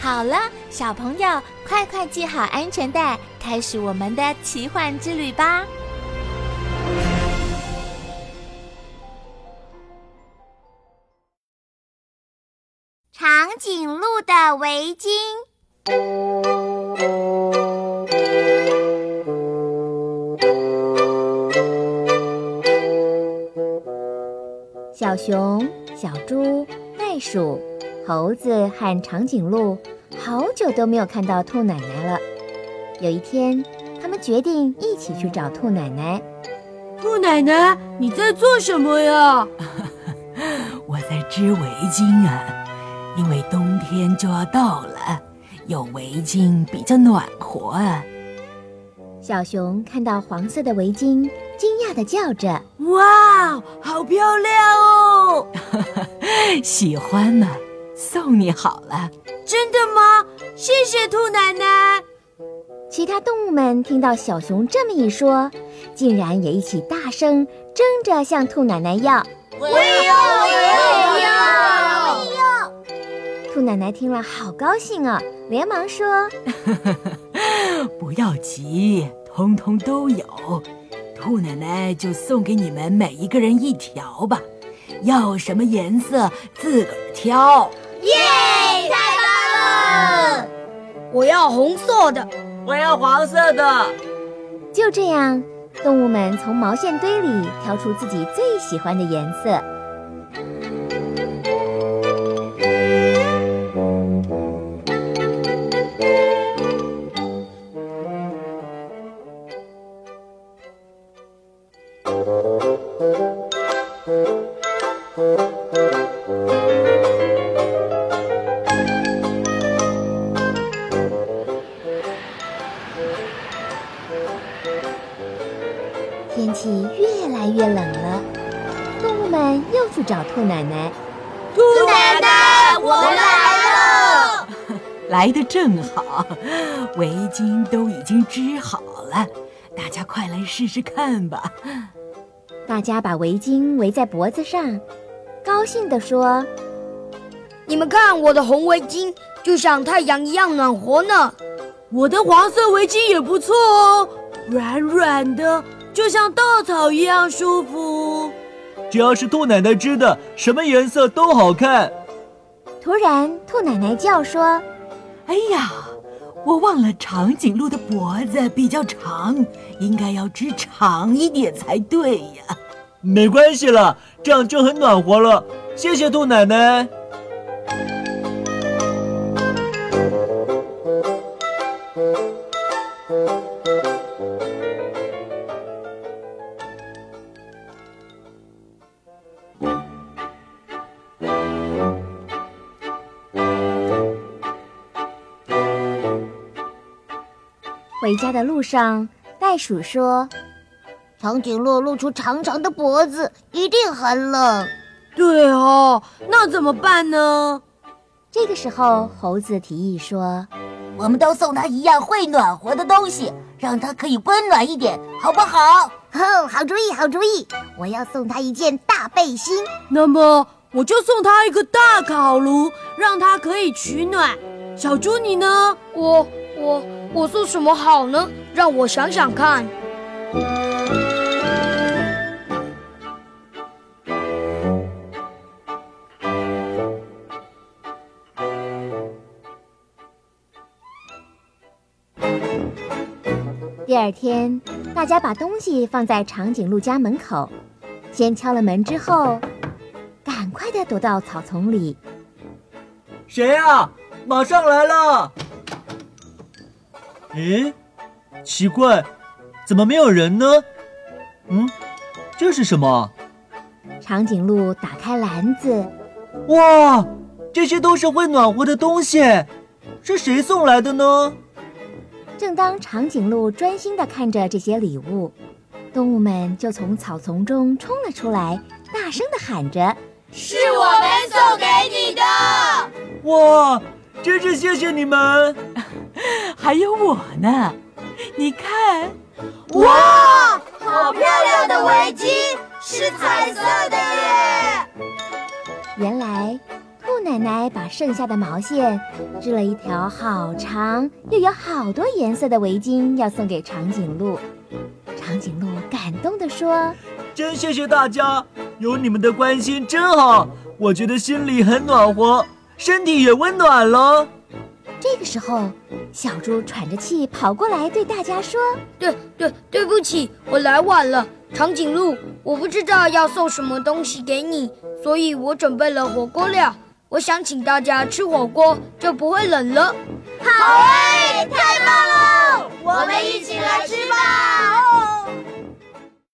好了，小朋友，快快系好安全带，开始我们的奇幻之旅吧！长颈鹿的围巾。小熊、小猪、袋鼠。猴子和长颈鹿好久都没有看到兔奶奶了。有一天，他们决定一起去找兔奶奶。兔奶奶，你在做什么呀？我在织围巾啊，因为冬天就要到了，有围巾比较暖和啊。小熊看到黄色的围巾，惊讶的叫着：“哇，好漂亮哦！喜欢吗？”送你好了，真的吗？谢谢兔奶奶。其他动物们听到小熊这么一说，竟然也一起大声争着向兔奶奶要。我也要，我也要，我也，要！兔奶奶听了好高兴啊，连忙说：“ 不要急，通通都有。兔奶奶就送给你们每一个人一条吧，要什么颜色自个儿挑。”耶！太棒了！我要红色的，我要黄色的。就这样，动物们从毛线堆里挑出自己最喜欢的颜色。气越来越冷了，动物们又去找兔奶奶。兔奶奶，我们来了！来的正好，围巾都已经织好了，大家快来试试看吧。大家把围巾围在脖子上，高兴地说：“你们看，我的红围巾就像太阳一样暖和呢。我的黄色围巾也不错哦，软软的。”就像稻草一样舒服。只要是兔奶奶织的，什么颜色都好看。突然，兔奶奶叫说：“哎呀，我忘了长颈鹿的脖子比较长，应该要织长一点才对呀。”没关系了，这样就很暖和了。谢谢兔奶奶。回家的路上，袋鼠说：“长颈鹿露出长长的脖子，一定很冷。”“对哦，那怎么办呢？”这个时候，猴子提议说：“我们都送它一样会暖和的东西，让它可以温暖一点，好不好？”“哦，好主意，好主意！我要送它一件大背心。那么，我就送它一个大烤炉，让它可以取暖。小猪，你呢？”“我，我。”我做什么好呢？让我想想看。第二天，大家把东西放在长颈鹿家门口，先敲了门，之后赶快的躲到草丛里。谁呀？马上来了。咦，奇怪，怎么没有人呢？嗯，这是什么？长颈鹿打开篮子，哇，这些都是会暖和的东西，是谁送来的呢？正当长颈鹿专心的看着这些礼物，动物们就从草丛中冲了出来，大声的喊着：“是我们送给你的！”哇，真是谢谢你们！还有我呢，你看，哇，好漂亮的围巾，是彩色的耶！原来。兔奶奶把剩下的毛线织了一条好长又有好多颜色的围巾，要送给长颈鹿。长颈鹿感动地说：“真谢谢大家，有你们的关心真好，我觉得心里很暖和，身体也温暖了。”这个时候，小猪喘着气跑过来对大家说：“对对，对不起，我来晚了。长颈鹿，我不知道要送什么东西给你，所以我准备了火锅料。”我想请大家吃火锅，就不会冷了。好哎，太棒了！我们